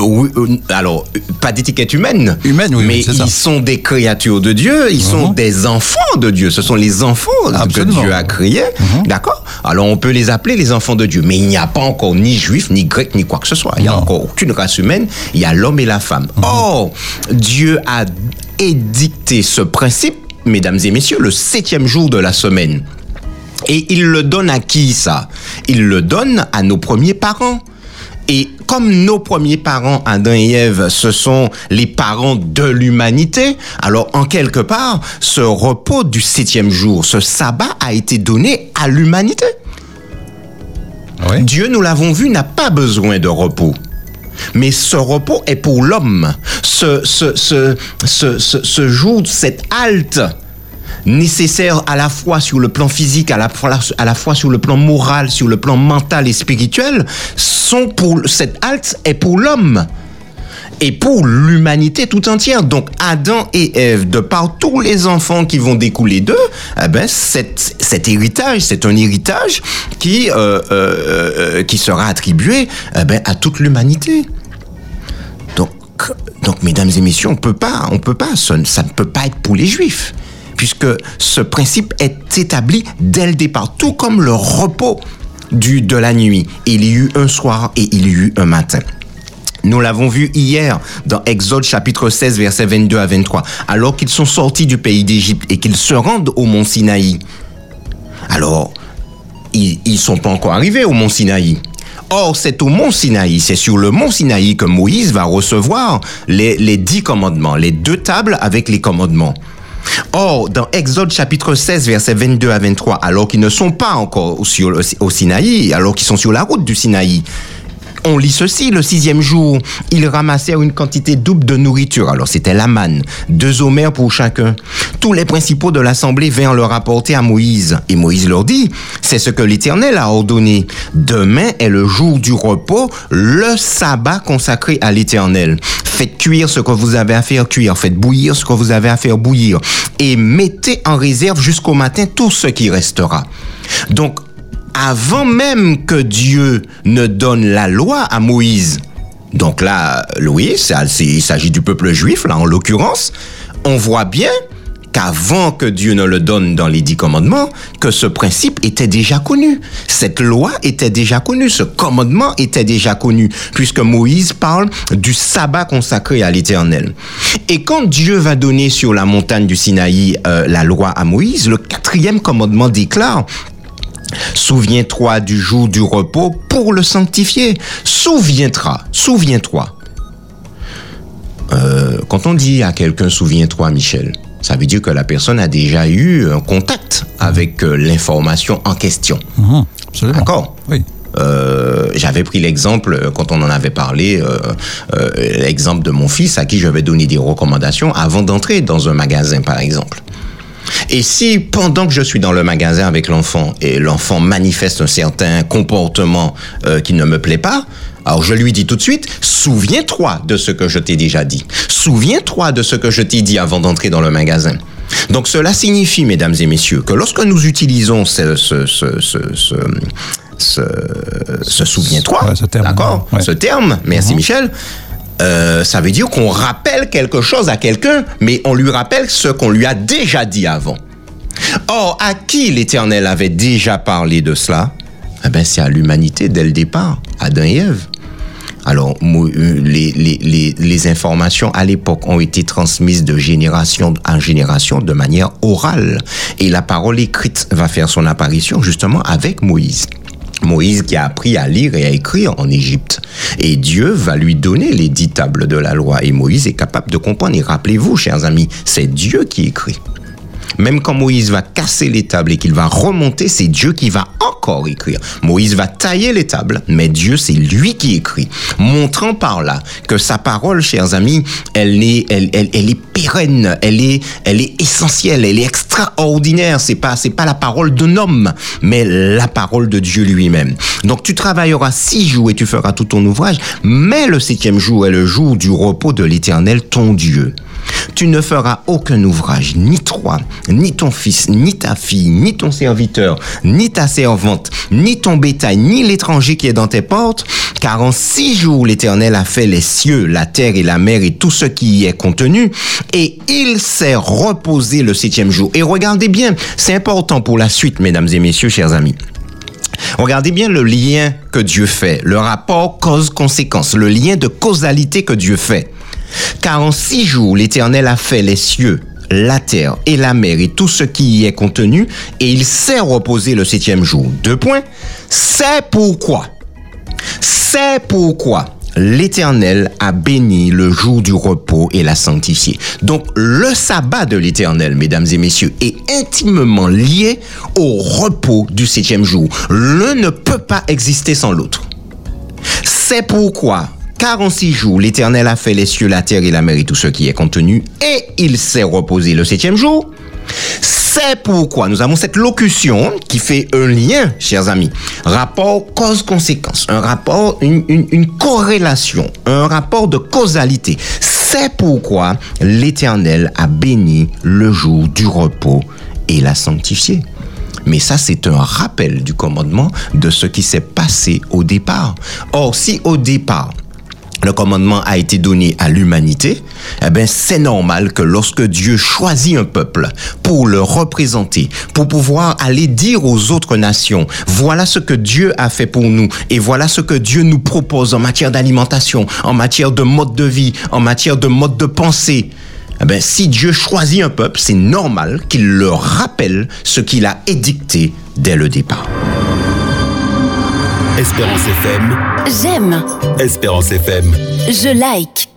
oui, euh, alors, euh, pas d'étiquette humaine. Humaine, oui, mais ça. ils sont des créatures de Dieu, ils sont Mhm. des enfants de Dieu. Ce sont les enfants que. Dieu a créés. Mhm. D'accord? Alors, on peut les appeler les enfants de Dieu. Mais il n'y a pas encore ni juif, ni grec, ni quoi que ce soit. Il n'y a encore aucune race humaine. Il y a l'homme et la femme. Mhm. Or, Dieu a édicté ce principe, mesdames et messieurs, le septième jour de la semaine. Et il le donne à qui ça? Il le donne à nos premiers parents. Et comme nos premiers parents, Adam et Ève, ce sont les parents de l'humanité, alors en quelque part, ce repos du septième jour, ce sabbat a été donné à l'humanité. Oui. Dieu, nous l'avons vu, n'a pas besoin de repos. Mais ce repos est pour l'homme. Ce, ce, ce, ce, ce, ce jour, cette halte nécessaire à la fois sur le plan physique, à la, fois, sur le plan moral, sur le plan mental et spirituel, sont pour cette halte est pour l'homme et pour l'humanité tout entière. Donc Adam et Ève, de par tous les enfants qui vont découler d'eux, eh ben, cet, héritage, c'est un héritage qui, euh, euh, euh, qui sera attribué eh ben, à toute l'humanité. Donc, donc, mesdames et messieurs, on peut pas, on peut pas, ça ne peut pas être pour les juifs, puisque ce principe est établi dès le départ, tout comme le repos du, de la nuit. Il y eut un soir et il y eut un matin. Nous l'avons vu hier dans Exode chapitre 16 versets 22 à 23. Alors qu'ils sont sortis du pays d'Égypte et qu'ils se rendent au mont Sinaï. Alors, ils ne sont pas encore arrivés au mont Sinaï. Or, c'est au mont Sinaï, c'est sur le mont Sinaï que Moïse va recevoir les, les dix commandements, les deux tables avec les commandements. Or, dans Exode chapitre 16, versets 22 à 23, alors qu'ils ne sont pas encore au Sinaï, alors qu'ils sont sur la route du Sinaï, On lit ceci, le sixième jour, ils ramassèrent une quantité double de nourriture. Alors c'était la manne, deux homères pour chacun. Tous les principaux de l'assemblée vinrent le rapporter à Moïse. Et Moïse leur dit, c'est ce que l'Éternel a ordonné. Demain est le jour du repos, le sabbat consacré à l'Éternel. Faites cuire ce que vous avez à faire cuire, faites bouillir ce que vous avez à faire bouillir, et mettez en réserve jusqu'au matin tout ce qui restera. Donc, avant même que Dieu ne donne la loi à Moïse, donc là, oui, il s'agit du peuple juif, là en l'occurrence, on voit bien qu'avant que Dieu ne le donne dans les dix commandements, que ce principe était déjà connu. Cette loi était déjà connue, ce commandement était déjà connu, puisque Moïse parle du sabbat consacré à l'Éternel. Et quand Dieu va donner sur la montagne du Sinaï euh, la loi à Moïse, le quatrième commandement déclare Souviens-toi du jour du repos pour le sanctifier. Souviendra, souviens-toi. Euh, quand on dit à quelqu'un souviens-toi, Michel, ça veut dire que la personne a déjà eu un contact avec euh, l'information en question. Absolument. D'accord? Oui. Euh, j'avais pris l'exemple quand on en avait parlé, euh, euh, l'exemple de mon fils à qui je vais donner des recommandations avant d'entrer dans un magasin, par exemple. Et si pendant que je suis dans le magasin avec l'enfant et l'enfant manifeste un certain comportement euh, qui ne me plaît pas, alors je lui dis tout de suite, souviens-toi de ce que je t'ai déjà dit. Souviens-toi de ce que je t'ai dit avant d'entrer dans le magasin. Donc cela signifie, mesdames et messieurs, que lorsque nous utilisons ce, ce, ce, ce, ce, ce, ce souviens-toi, Ouais, ce terme, d'accord, ouais. ce terme, merci Michel, euh, ça veut dire qu'on rappelle quelque chose à quelqu'un, mais on lui rappelle ce qu'on lui a déjà dit avant. Or, à qui l'Éternel avait déjà parlé de cela? Eh ben, c'est à l'humanité dès le départ, Adam et Ève. Alors, euh, les informations à l'époque ont été transmises de génération en génération de manière orale. Et la parole écrite va faire son apparition justement avec Moïse. Moïse qui a appris à lire et à écrire en Égypte. Et Dieu va lui donner les dix tables de la loi. Et Moïse est capable de comprendre. Et rappelez-vous, chers amis, c'est Dieu qui écrit. Même quand Moïse va casser les tables et qu'il va remonter, c'est Dieu qui va encore écrire. Moïse va tailler les tables, mais Dieu, c'est lui qui écrit. Montrant par là que sa parole, chers amis, elle est, elle, elle, elle est pérenne, elle est, elle est essentielle, elle est extraordinaire. C'est pas, c'est pas la parole d'un homme, mais la parole de Dieu lui-même. Donc tu travailleras six jours et tu feras tout ton ouvrage, mais le septième jour est le jour du repos de l'éternel, ton Dieu. Tu ne feras aucun ouvrage, ni toi, ni ton fils, ni ta fille, ni ton serviteur, ni ta servante, ni ton bétail, ni l'étranger qui est dans tes portes, car en six jours l'Éternel a fait les cieux, la terre et la mer et tout ce qui y est contenu, et il s'est reposé le septième jour. Et regardez bien, c'est important pour la suite, mesdames et messieurs, chers amis. Regardez bien le lien que Dieu fait, le rapport cause-conséquence, le lien de causalité que Dieu fait. Car en six jours, l'Éternel a fait les cieux, la terre et la mer et tout ce qui y est contenu, et il s'est reposé le septième jour. Deux points. C'est pourquoi, c'est pourquoi l'Éternel a béni le jour du repos et l'a sanctifié. Donc le sabbat de l'Éternel, mesdames et messieurs, est intimement lié au repos du septième jour. L'un ne peut pas exister sans l'autre. C'est pourquoi, 46 jours, l'Éternel a fait les cieux, la terre et la mer et tout ce qui est contenu, et il s'est reposé le septième jour. C'est pourquoi nous avons cette locution qui fait un lien, chers amis. Rapport cause-conséquence, un rapport, une, une, une corrélation, un rapport de causalité. C'est pourquoi l'Éternel a béni le jour du repos et l'a sanctifié. Mais ça, c'est un rappel du commandement de ce qui s'est passé au départ. Or, si au départ, le commandement a été donné à l'humanité, eh c'est normal que lorsque Dieu choisit un peuple pour le représenter, pour pouvoir aller dire aux autres nations, voilà ce que Dieu a fait pour nous et voilà ce que Dieu nous propose en matière d'alimentation, en matière de mode de vie, en matière de mode de pensée. Eh si Dieu choisit un peuple, c'est normal qu'il leur rappelle ce qu'il a édicté dès le départ. Espérance FM, J'aime, Espérance FM. je like.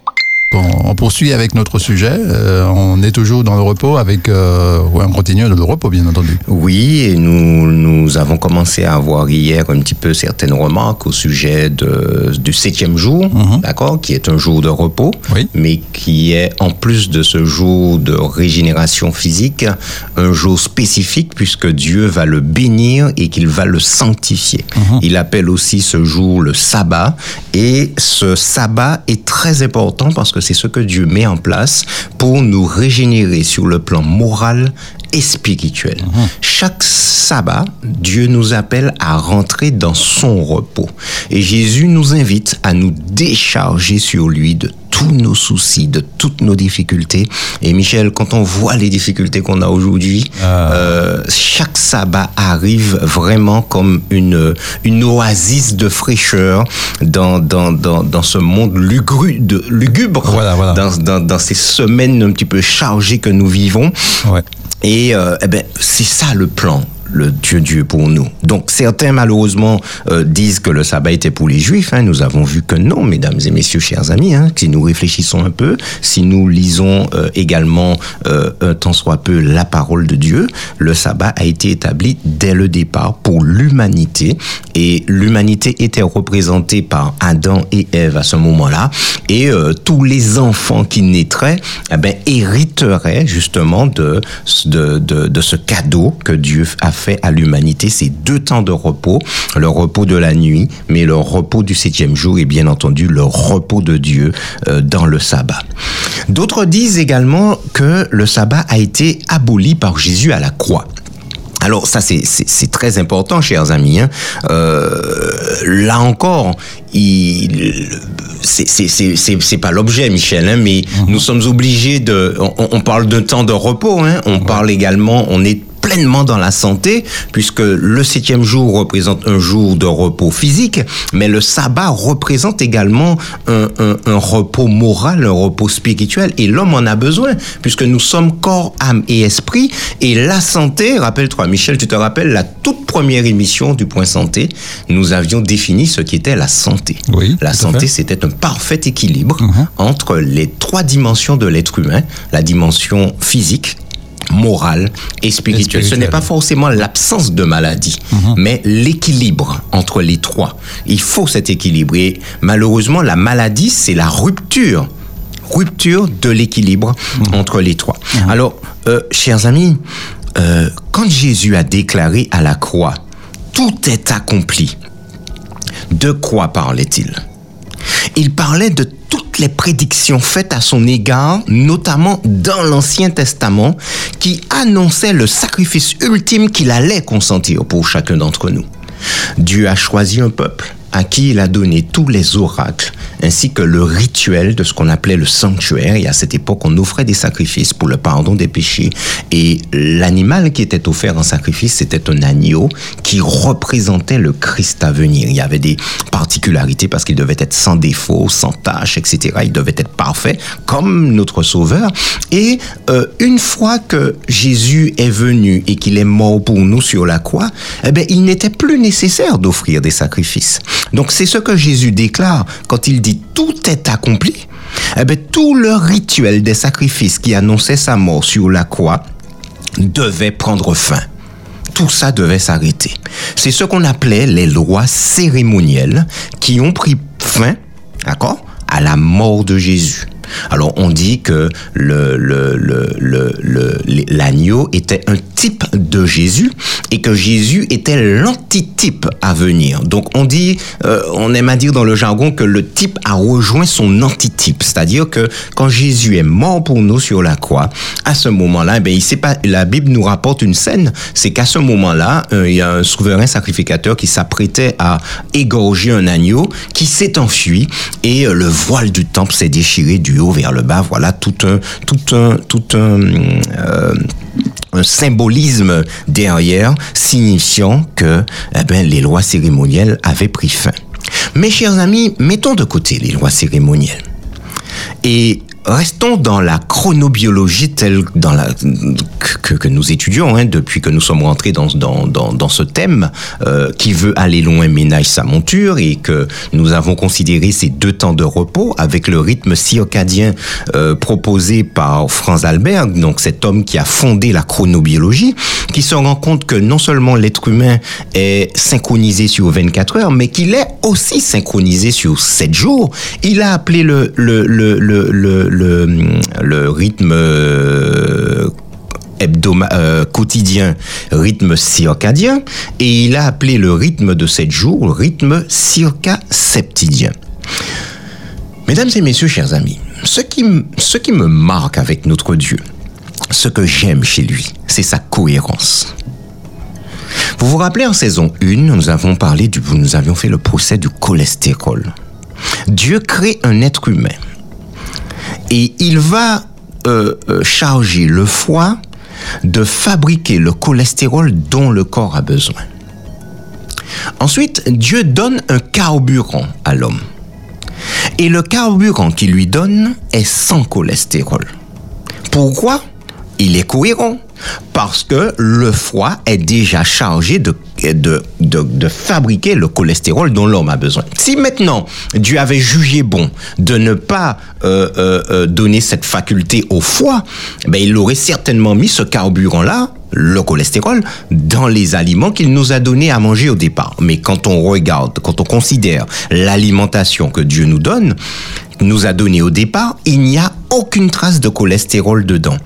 Bon, on poursuit avec notre sujet. Euh, on est toujours dans le repos avec. Euh, ouais, on continue dans le repos, bien entendu. Oui, et nous, avons commencé à avoir hier un petit peu certaines remarques au sujet de, du septième jour, d'accord, qui est un jour de repos, Oui. mais qui est en plus de ce jour de régénération physique, un jour spécifique puisque Dieu va le bénir et qu'il va le sanctifier. Il appelle aussi ce jour le sabbat et ce sabbat est très important parce que c'est ce que Dieu met en place pour nous régénérer sur le plan moral et spirituel. Chaque sabbat, Dieu nous appelle à rentrer dans son repos. Et Jésus nous invite à nous décharger sur lui de tous nos soucis, de toutes nos difficultés. Et Michel, quand on voit les difficultés qu'on a aujourd'hui, Ah. euh, chaque sabbat arrive vraiment comme une, une oasis de fraîcheur dans, dans, dans, dans ce monde lugru, de, lugubre, Voilà, voilà. Dans, dans, dans ces semaines un petit peu chargées que nous vivons. Ouais. Et euh, eh ben, c'est ça le plan, le Dieu Dieu pour nous. Donc certains malheureusement euh, disent que le sabbat était pour les juifs. hein. Nous avons vu que non, mesdames et messieurs, chers amis. hein. Si nous réfléchissons un peu, si nous lisons euh, également euh, un tant soit peu la parole de Dieu, le sabbat a été établi dès le départ pour l'humanité. Et l'humanité était représentée par Adam et Ève à ce moment-là. Et tous les enfants qui naîtraient eh ben, hériteraient justement de, de ce cadeau que Dieu a fait à l'humanité, ces deux temps de repos, le repos de la nuit, mais le repos du septième jour et bien entendu le repos de Dieu euh, dans le sabbat. D'autres disent également que le sabbat a été aboli par Jésus à la croix. Alors ça c'est c'est c'est très important, chers amis. hein. Euh, là encore, il c'est c'est c'est c'est c'est pas l'objet, Michel, hein, mais nous sommes obligés de. On, on parle d'un temps de repos. Hein, on parle également. On est pleinement dans la santé, puisque le septième jour représente un jour de repos physique, mais le sabbat représente également un, un, un repos moral, un repos spirituel, et l'homme en a besoin, puisque nous sommes corps, âme et esprit, et la santé, rappelle-toi, Michel, tu te rappelles, la toute première émission du Point Santé, nous avions défini ce qu'était la santé. Oui, La santé, c'était un parfait équilibre Mhm. entre les trois dimensions de l'être humain, la dimension physique, morale et spirituelle. Ce n'est pas forcément l'absence de maladie, Mhm. mais l'équilibre entre les trois. Il faut cet équilibre. Et malheureusement, la maladie, c'est la rupture. Rupture de l'équilibre Mhm. entre les trois. Alors, euh, chers amis, euh, quand Jésus a déclaré à la croix, tout est accompli, de quoi parlait-il? Il parlait de les prédictions faites à son égard, notamment dans l'Ancien Testament, qui annonçaient le sacrifice ultime qu'il allait consentir pour chacun d'entre nous. Dieu a choisi un peuple à qui il a donné tous les oracles, ainsi que le rituel de ce qu'on appelait le sanctuaire. Et à cette époque, on offrait des sacrifices pour le pardon des péchés. Et l'animal qui était offert en sacrifice, c'était un agneau qui représentait le Christ à venir. Il y avait des particularités parce qu'il devait être sans défaut, sans tâche, etc. Il devait être parfait, comme notre Sauveur. Et euh, une fois que Jésus est venu et qu'il est mort pour nous sur la croix, eh bien, il n'était plus nécessaire d'offrir des sacrifices. Donc c'est ce que Jésus déclare quand il dit tout est accompli. Eh bien, tout le rituel des sacrifices qui annonçait sa mort sur la croix devait prendre fin tout ça devait s'arrêter. C'est ce qu'on appelait les lois cérémonielles qui ont pris fin, d'accord, à la mort de Jésus. Alors on dit que le le le le l'agneau était un type de Jésus et que Jésus était l'antitype à venir. Donc on dit, euh, on aime à dire dans le jargon que le type a rejoint son antitype, c'est-à-dire que quand Jésus est mort pour nous sur la croix, à ce moment-là, eh la Bible nous rapporte une scène, c'est qu'à ce moment-là, euh, il y a un souverain sacrificateur qui s'apprêtait à égorger un agneau, qui s'est enfui et euh, le voile du temple s'est déchiré du vers le bas. Voilà tout un tout un tout un euh, un symbolisme derrière signifiant que eh ben, les lois cérémonielles avaient pris fin. Mes chers amis, mettons de côté les lois cérémonielles et restons dans la chronobiologie telle dans la, que, que nous étudions hein, depuis que nous sommes rentrés dans, dans, dans, dans ce thème euh, qui veut aller loin ménage sa monture et que nous avons considéré ces deux temps de repos avec le rythme circadien euh, proposé par Franz Albert, donc cet homme qui a fondé la chronobiologie, qui se rend compte que non seulement l'être humain est synchronisé sur 24 heures, mais qu'il est aussi synchronisé sur 7 jours. Il a appelé le, le, le, le, le, le, rythme euh, euh, quotidien rythme circadien et il a appelé le rythme de 7 jours rythme circa-septidien. Mesdames et messieurs, chers amis, ce qui, ce qui me marque avec notre Dieu, ce que j'aime chez lui, c'est sa cohérence. Vous vous rappelez en saison 1, nous avons parlé du, nous avions fait le procès du cholestérol. Dieu crée un être humain et il va euh, euh, charger le foie de fabriquer le cholestérol dont le corps a besoin. Ensuite, Dieu donne un carburant à l'homme. Et le carburant qu'il lui donne est sans cholestérol. Pourquoi? Il est cohérent. Parce que le foie est déjà chargé de, de, de, de fabriquer le cholestérol dont l'homme a besoin. Si maintenant Dieu avait jugé bon de ne pas euh, euh, euh, donner cette faculté au foie, ben il aurait certainement mis ce carburant-là, le cholestérol, dans les aliments qu'il nous a donné à manger au départ. Mais quand on regarde, quand on considère l'alimentation que Dieu nous donne, nous a donné au départ, il n'y a aucune trace de cholestérol dedans.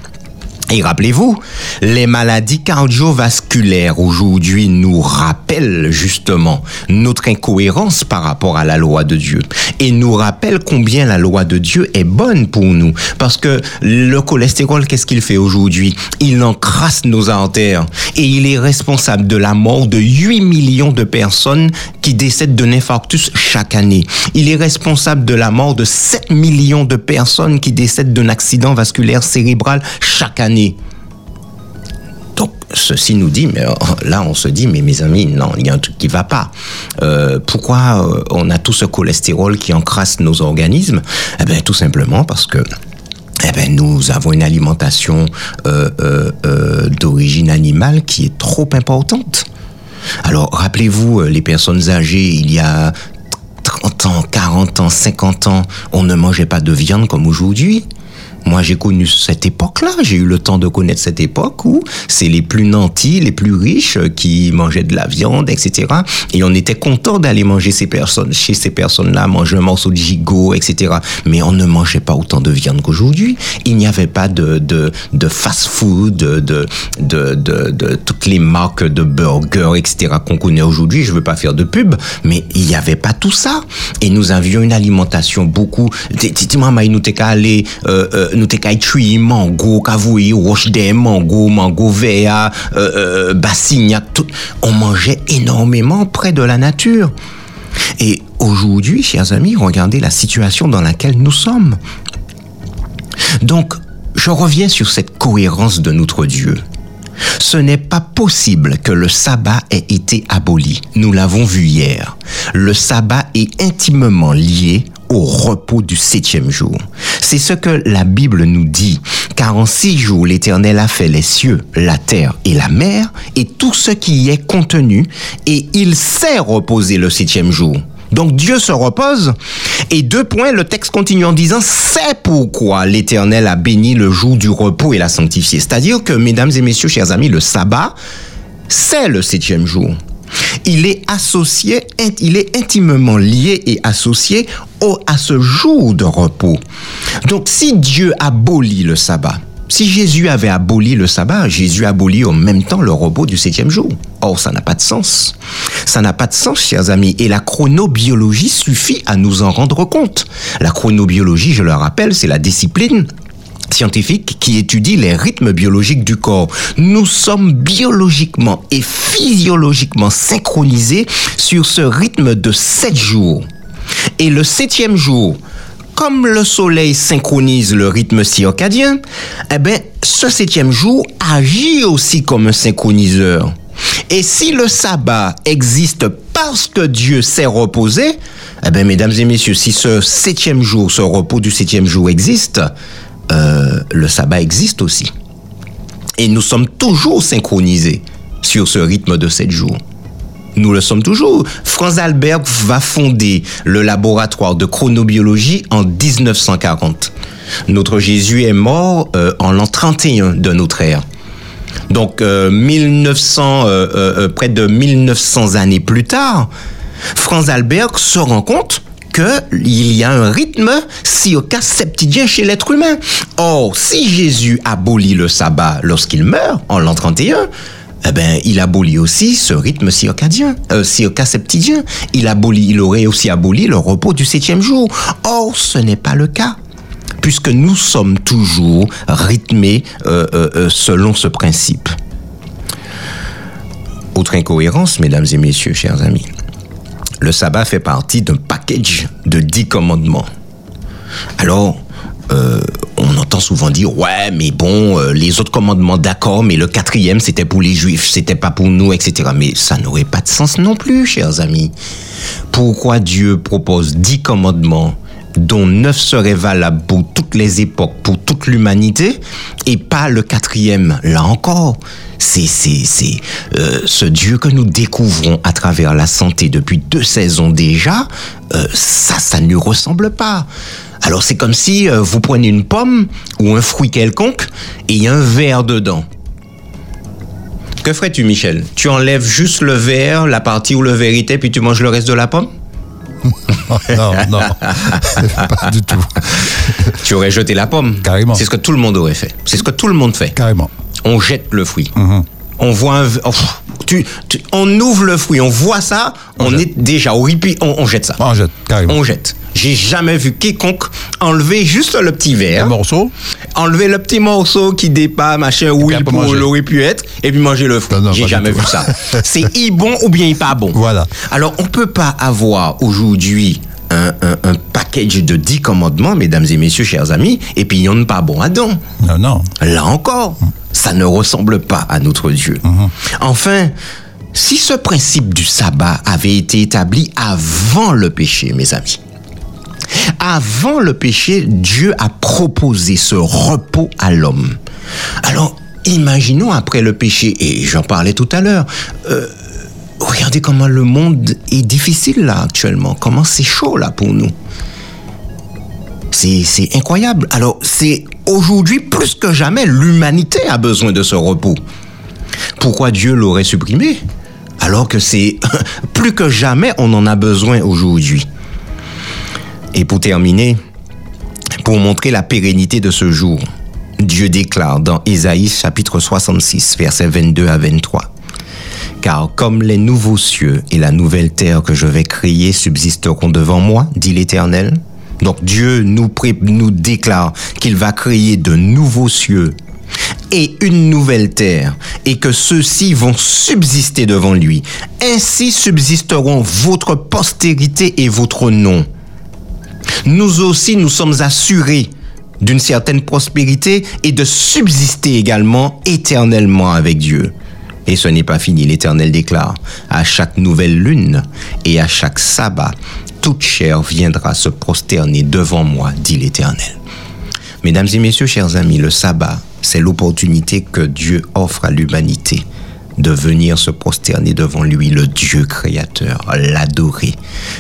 Et rappelez-vous, les maladies cardiovasculaires aujourd'hui nous rappellent justement notre incohérence par rapport à la loi de Dieu et nous rappellent combien la loi de Dieu est bonne pour nous. Parce que le cholestérol, qu'est-ce qu'il fait aujourd'hui? Il encrasse nos artères et il est responsable de la mort de 8 millions de personnes qui décèdent d'un infarctus chaque année. Il est responsable de la mort de 7 millions de personnes qui décèdent d'un accident vasculaire cérébral chaque année. Donc, ceci nous dit, mais euh, là, on se dit, mais mes amis, non, il y a un truc qui va pas. Euh, pourquoi euh, on a tout ce cholestérol qui encrasse nos organismes? Eh bien, tout simplement parce que eh ben, nous avons une alimentation euh, d'origine animale qui est trop importante. Alors, rappelez-vous, les personnes âgées, il y a 30 ans, 40 ans, 50 ans, on ne mangeait pas de viande comme aujourd'hui. Moi, j'ai connu cette époque-là. J'ai eu le temps de connaître cette époque où c'est les plus nantis, les plus riches euh, qui mangeaient de la viande, etc. Et on était content d'aller manger ces personnes, chez ces personnes-là, manger un morceau de gigot, etc. Mais on ne mangeait pas autant de viande qu'aujourd'hui. Il n'y avait pas de, de, de fast-food, de, de, de, de, toutes les marques de burgers, etc. qu'on connaît aujourd'hui. Je veux pas faire de pub, mais il n'y avait pas tout ça. Et nous avions une alimentation beaucoup. Dis-moi, nous t'es qu'à aller, nous t'es qu'à tuer mango, kavoui, roche des mango, mango vert, euh, euh, tout. On mangeait énormément près de la nature. Et aujourd'hui, chers amis, regardez la situation dans laquelle nous sommes. Donc, je reviens sur cette cohérence de notre Dieu. Ce n'est pas possible que le sabbat ait été aboli. Nous l'avons vu hier. Le sabbat est intimement lié au repos du septième jour. C'est ce que la Bible nous dit, car en six jours l'Éternel a fait les cieux, la terre et la mer, et tout ce qui y est contenu, et il sait reposer le septième jour. Donc Dieu se repose. Et deux points, le texte continue en disant, c'est pourquoi l'Éternel a béni le jour du repos et l'a sanctifié. C'est-à-dire que, mesdames et messieurs, chers amis, le sabbat, c'est le septième jour. Il est associé, il est intimement lié et associé au, à ce jour de repos. Donc si Dieu abolit le sabbat, si Jésus avait aboli le sabbat, Jésus abolit en même temps le repos du septième jour. Or, ça n'a pas de sens. Ça n'a pas de sens, chers amis. Et la chronobiologie suffit à nous en rendre compte. La chronobiologie, je le rappelle, c'est la discipline scientifique qui étudie les rythmes biologiques du corps. Nous sommes biologiquement et physiologiquement synchronisés sur ce rythme de sept jours. Et le septième jour, comme le soleil synchronise le rythme circadien, eh ben, ce septième jour agit aussi comme un synchroniseur. Et si le sabbat existe parce que Dieu s'est reposé, eh bien, mesdames et messieurs, si ce septième jour, ce repos du septième jour existe, euh, le sabbat existe aussi. Et nous sommes toujours synchronisés sur ce rythme de sept jours. Nous le sommes toujours. Franz Albert va fonder le laboratoire de chronobiologie en 1940. Notre Jésus est mort euh, en l'an 31 de notre ère. Donc, euh, 1900, euh, euh, près de 1900 années plus tard, Franz Albert se rend compte qu'il y a un rythme circa-septidien chez l'être humain. Or, si Jésus abolit le sabbat lorsqu'il meurt, en l'an 31, eh ben, il abolit aussi ce rythme circadien, euh. Il abolit, il aurait aussi aboli le repos du septième jour. Or, ce n'est pas le cas puisque nous sommes toujours rythmés euh, euh, selon ce principe. Autre incohérence, mesdames et messieurs, chers amis. Le sabbat fait partie d'un package de dix commandements. Alors, euh, on entend souvent dire ouais, mais bon, euh, les autres commandements, d'accord, mais le quatrième c'était pour les juifs, c'était pas pour nous, etc. Mais ça n'aurait pas de sens non plus, chers amis. Pourquoi Dieu propose dix commandements dont neuf seraient valables pour toutes les époques, pour toute l'humanité, et pas le quatrième, là encore c'est euh, ce Dieu que nous découvrons à travers la santé depuis deux saisons déjà. Euh, ça, ça ne lui ressemble pas. Alors c'est comme si euh, vous prenez une pomme ou un fruit quelconque et il y a un verre dedans. Que ferais-tu, Michel? Tu enlèves juste le verre, la partie où le verre était, puis tu manges le reste de la pomme? non, non, pas du tout. Tu aurais jeté la pomme. Carrément. C'est ce que tout le monde aurait fait. C'est ce que tout le monde fait. Carrément. On jette le fruit. Mhm. On voit un... oh, tu, tu- on ouvre le fruit, on voit ça, on, est déjà horripié, on, on jette ça. On jette, carrément. On jette. J'ai jamais vu quiconque enlever juste le petit Un verre, morceau enlever le petit morceau qui dépasse, machin, où il pour- l'aurait pu être, et puis manger le fruit. J'ai jamais vu ça. C'est i bon ou bien i pas bon. Voilà. Alors, on peut pas avoir aujourd'hui un, un, un package de 10 commandements, mesdames et messieurs, chers amis, et puis il n'y en a pas bon à don. Non, non. Là encore, ça ne ressemble pas à notre Dieu. Enfin, si ce principe du sabbat avait été établi avant le péché, mes amis, avant le péché, Dieu a proposé ce repos à l'homme. Alors, imaginons après le péché, et j'en parlais tout à l'heure, euh, regardez comment le monde est difficile là actuellement, comment c'est chaud là pour nous. C'est c'est incroyable. Alors, c'est aujourd'hui plus que jamais, l'humanité a besoin de ce repos. Pourquoi Dieu l'aurait supprimé Alors que c'est plus que jamais, on en a besoin aujourd'hui. Et pour terminer, pour montrer la pérennité de ce jour, Dieu déclare dans Ésaïe chapitre 66, versets 22 à 23. Car comme les nouveaux cieux et la nouvelle terre que je vais créer subsisteront devant moi, dit l'Éternel. Donc Dieu nous, déclare qu'il va créer de nouveaux cieux et une nouvelle terre, et que ceux-ci vont subsister devant lui. Ainsi subsisteront votre postérité et votre nom. Nous aussi, nous sommes assurés d'une certaine prospérité et de subsister également éternellement avec Dieu. Et ce n'est pas fini, l'Éternel déclare, à chaque nouvelle lune et à chaque sabbat, toute chair viendra se prosterner devant moi, dit l'Éternel. Mesdames et messieurs, chers amis, le sabbat, c'est l'opportunité que Dieu offre à l'humanité de venir se prosterner devant lui, le Dieu créateur, l'adorer.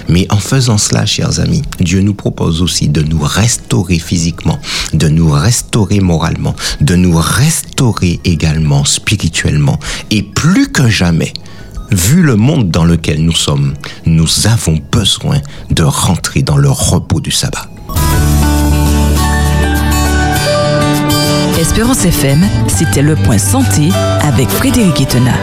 Mais en faisant cela, chers amis, Dieu nous propose aussi de nous restaurer physiquement, de nous restaurer moralement, de nous restaurer également spirituellement. Et plus que jamais, vu le monde dans lequel nous sommes, nous avons besoin de rentrer dans le repos du sabbat. Espérance FM, c'était le point santé avec Frédéric Etena.